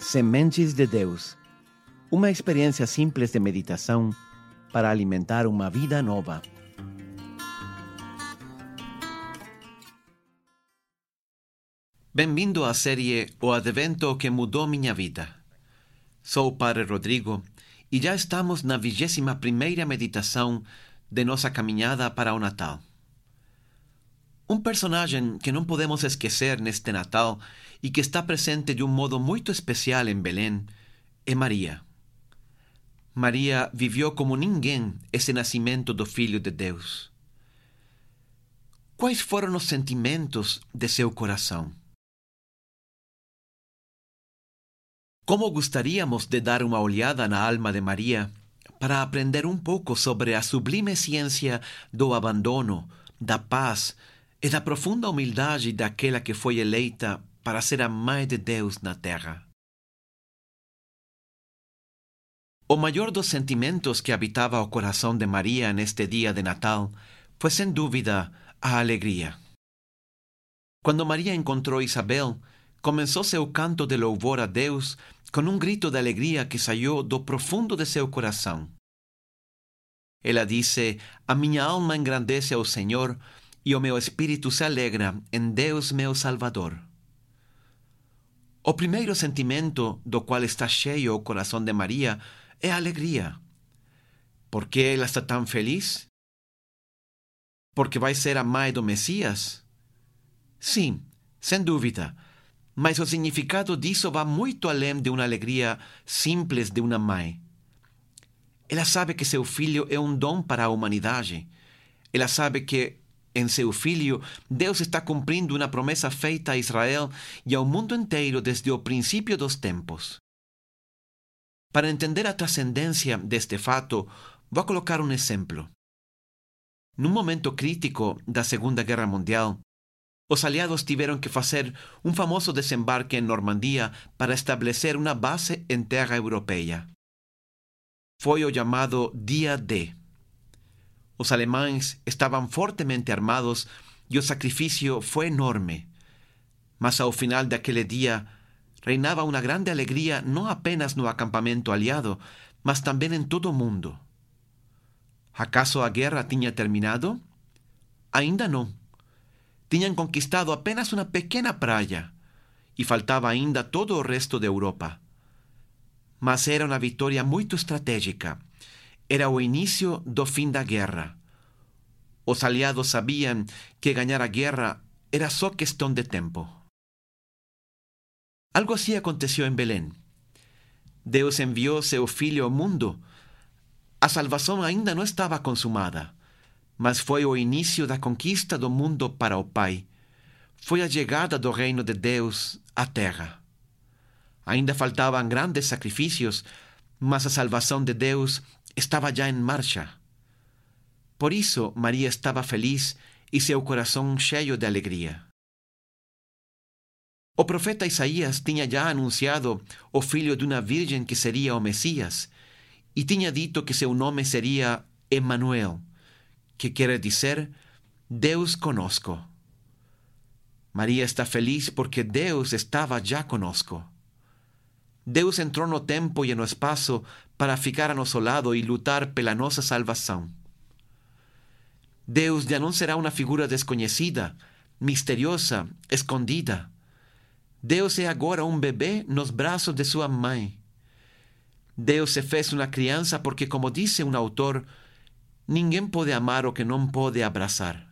Sementes de Deus. Uma experiência simples de meditação para alimentar uma vida nova. Bem-vindo à série O Advento que mudou minha vida. Sou o Padre Rodrigo e já estamos na vigésima primeira meditação de nossa caminhada para o Natal. Um personagem que não podemos esquecer neste Natal e que está presente de um modo muito especial em Belém é Maria. Maria viveu como ninguém esse nascimento do Filho de Deus. Quais foram os sentimentos de seu coração? Como gostaríamos de dar uma olhada na alma de Maria para aprender um pouco sobre a sublime ciência do abandono, da paz e da profunda humildade daquela que foi eleita para ser a Mãe de Deus na terra. O maior dos sentimentos que habitava o coração de Maria neste dia de Natal foi, sem dúvida, a alegria. Quando Maria encontrou Isabel, começou seu canto de louvor a Deus com um grito de alegria que saiu do profundo de seu coração. Ela disse: A minha alma engrandece ao Senhor e o meu espírito se alegra em Deus meu Salvador. O primeiro sentimento do qual está cheio o coração de Maria é a alegria. Por que ela está tão feliz? Porque vai ser a mãe do Messias? Sim, sem dúvida. Mas o significado disso vai muito além de uma alegria simples de uma mãe. Ela sabe que seu filho é um dom para a humanidade. Ela sabe que em seu Filho, Deus está cumprindo uma promessa feita a Israel e ao mundo inteiro desde o princípio dos tempos. Para entender a transcendência deste fato, vou colocar um exemplo. Num momento crítico da Segunda Guerra Mundial, os aliados tiveram que fazer um famoso desembarque em Normandia para estabelecer uma base em terra europeia. Foi o chamado Dia D. Os alemães estavam fortemente armados e o sacrifício foi enorme. Mas ao final daquele dia, reinava uma grande alegria não apenas no acampamento aliado, mas também em todo o mundo. Acaso a guerra tinha terminado? Ainda não. Tinham conquistado apenas uma pequena praia e faltava ainda todo o resto da Europa. Mas era uma vitória muito estratégica era o início do fim da guerra. Os aliados sabiam que ganhar a guerra era só questão de tempo. Algo assim aconteceu em Belém. Deus enviou seu filho ao mundo. A salvação ainda não estava consumada, mas foi o início da conquista do mundo para o Pai. Foi a chegada do reino de Deus à terra. Ainda faltavam grandes sacrifícios, mas a salvação de Deus estava já em marcha. Por isso, Maria estava feliz e seu coração cheio de alegria. O profeta Isaías tinha já anunciado o filho de uma virgem que seria o Messias e tinha dito que seu nome seria Emanuel, que quer dizer Deus conosco. Maria está feliz porque Deus estava já conosco. Deus entrou no tempo e no espaço para ficar a nosso lado e lutar pela nossa salvação. Deus já não será uma figura desconhecida, misteriosa, escondida. Deus é agora um bebê nos braços de sua mãe. Deus se fez uma criança porque, como disse um autor, ninguém pode amar o que não pode abraçar.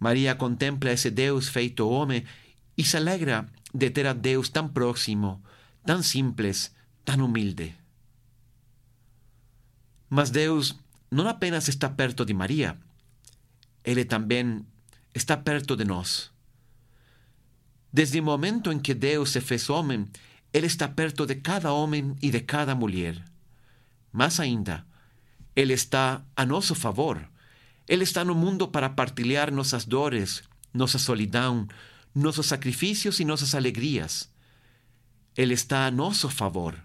Maria contempla esse Deus feito homem e se alegra de ter a Deus tão próximo, tão simples, tão humilde. Mas Deus não apenas está perto de Maria, Ele também está perto de nós. Desde o momento em que Deus se fez homem, Ele está perto de cada homem e de cada mulher. Mais ainda, Ele está a nosso favor. Ele está no mundo para partilhar nossas dores, nossa solidão, nossos sacrifícios e nossas alegrias. Ele está a nosso favor.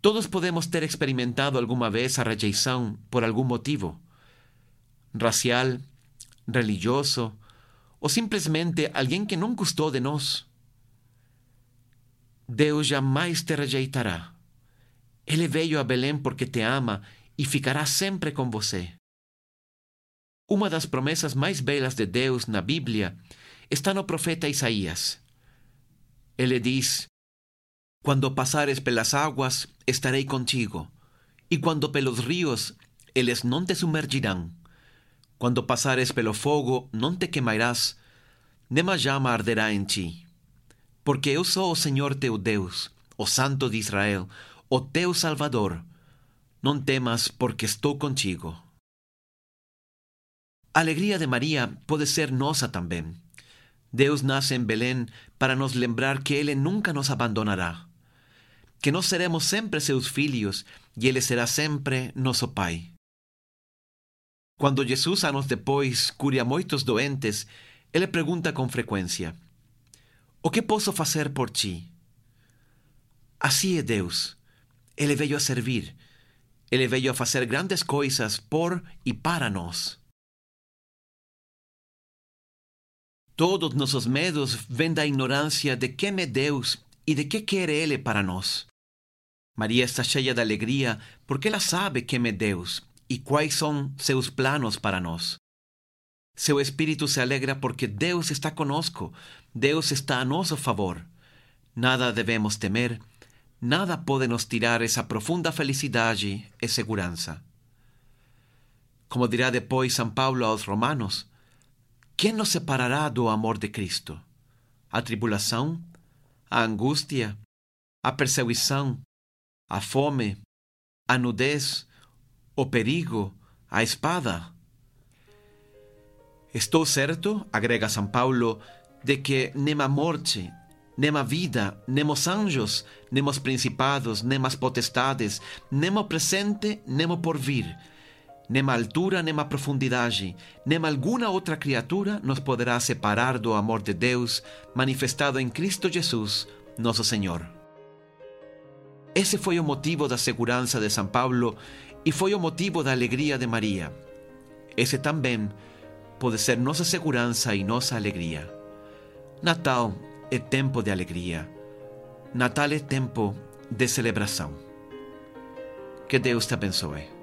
Todos podemos ter experimentado alguma vez a rejeição por algum motivo racial, religioso ou simplesmente alguém que não gostou de nós. Deus jamais te rejeitará. Ele veio a Belém porque te ama e ficará sempre com você. Uma das promessas mais belas de Deus na Bíblia está no profeta Isaías. Ele diz: Quando passares pelas águas, estarei contigo, e quando pelos rios, eles não te sumergirão. Quando passares pelo fogo, não te queimarás, nem llama arderá em ti. Porque eu sou o Senhor teu o Santo de Israel, o teu Salvador. Não temas, porque estou contigo. A alegria de Maria pode ser nossa também. Deus nasce em Belém para nos lembrar que Ele nunca nos abandonará, que nós seremos sempre seus filhos e Ele será sempre nosso Pai. Quando Jesus, anos depois, cura muitos doentes, ele pergunta com frequência: O que posso fazer por ti? Assim é Deus. Ele veio a servir. Ele veio a fazer grandes coisas por e para nós. Todos nossos medos vêm da ignorância de quem é Deus e de que quer Ele para nós. Maria está cheia de alegria porque ela sabe quem é Deus e quais são seus planos para nós. Seu espírito se alegra porque Deus está conosco, Deus está a nosso favor. Nada devemos temer, nada pode nos tirar essa profunda felicidade e segurança. Como dirá depois São Paulo aos Romanos, quem nos separará do amor de Cristo? A tribulação? A angústia? A perseguição? A fome? A nudez? o perigo, a espada. Estou certo, agrega São Paulo, de que nem a morte, nem a vida, nem os anjos, nem os principados, nem as potestades, nem o presente, nem o porvir, nem a altura, nem a profundidade, nem alguma outra criatura nos poderá separar do amor de Deus manifestado em Cristo Jesus, nosso Senhor. Esse foi o motivo da segurança de São Paulo e foi o motivo da alegria de Maria. Esse também pode ser nossa segurança e nossa alegria. Natal é tempo de alegria. Natal é tempo de celebração. Que Deus te abençoe.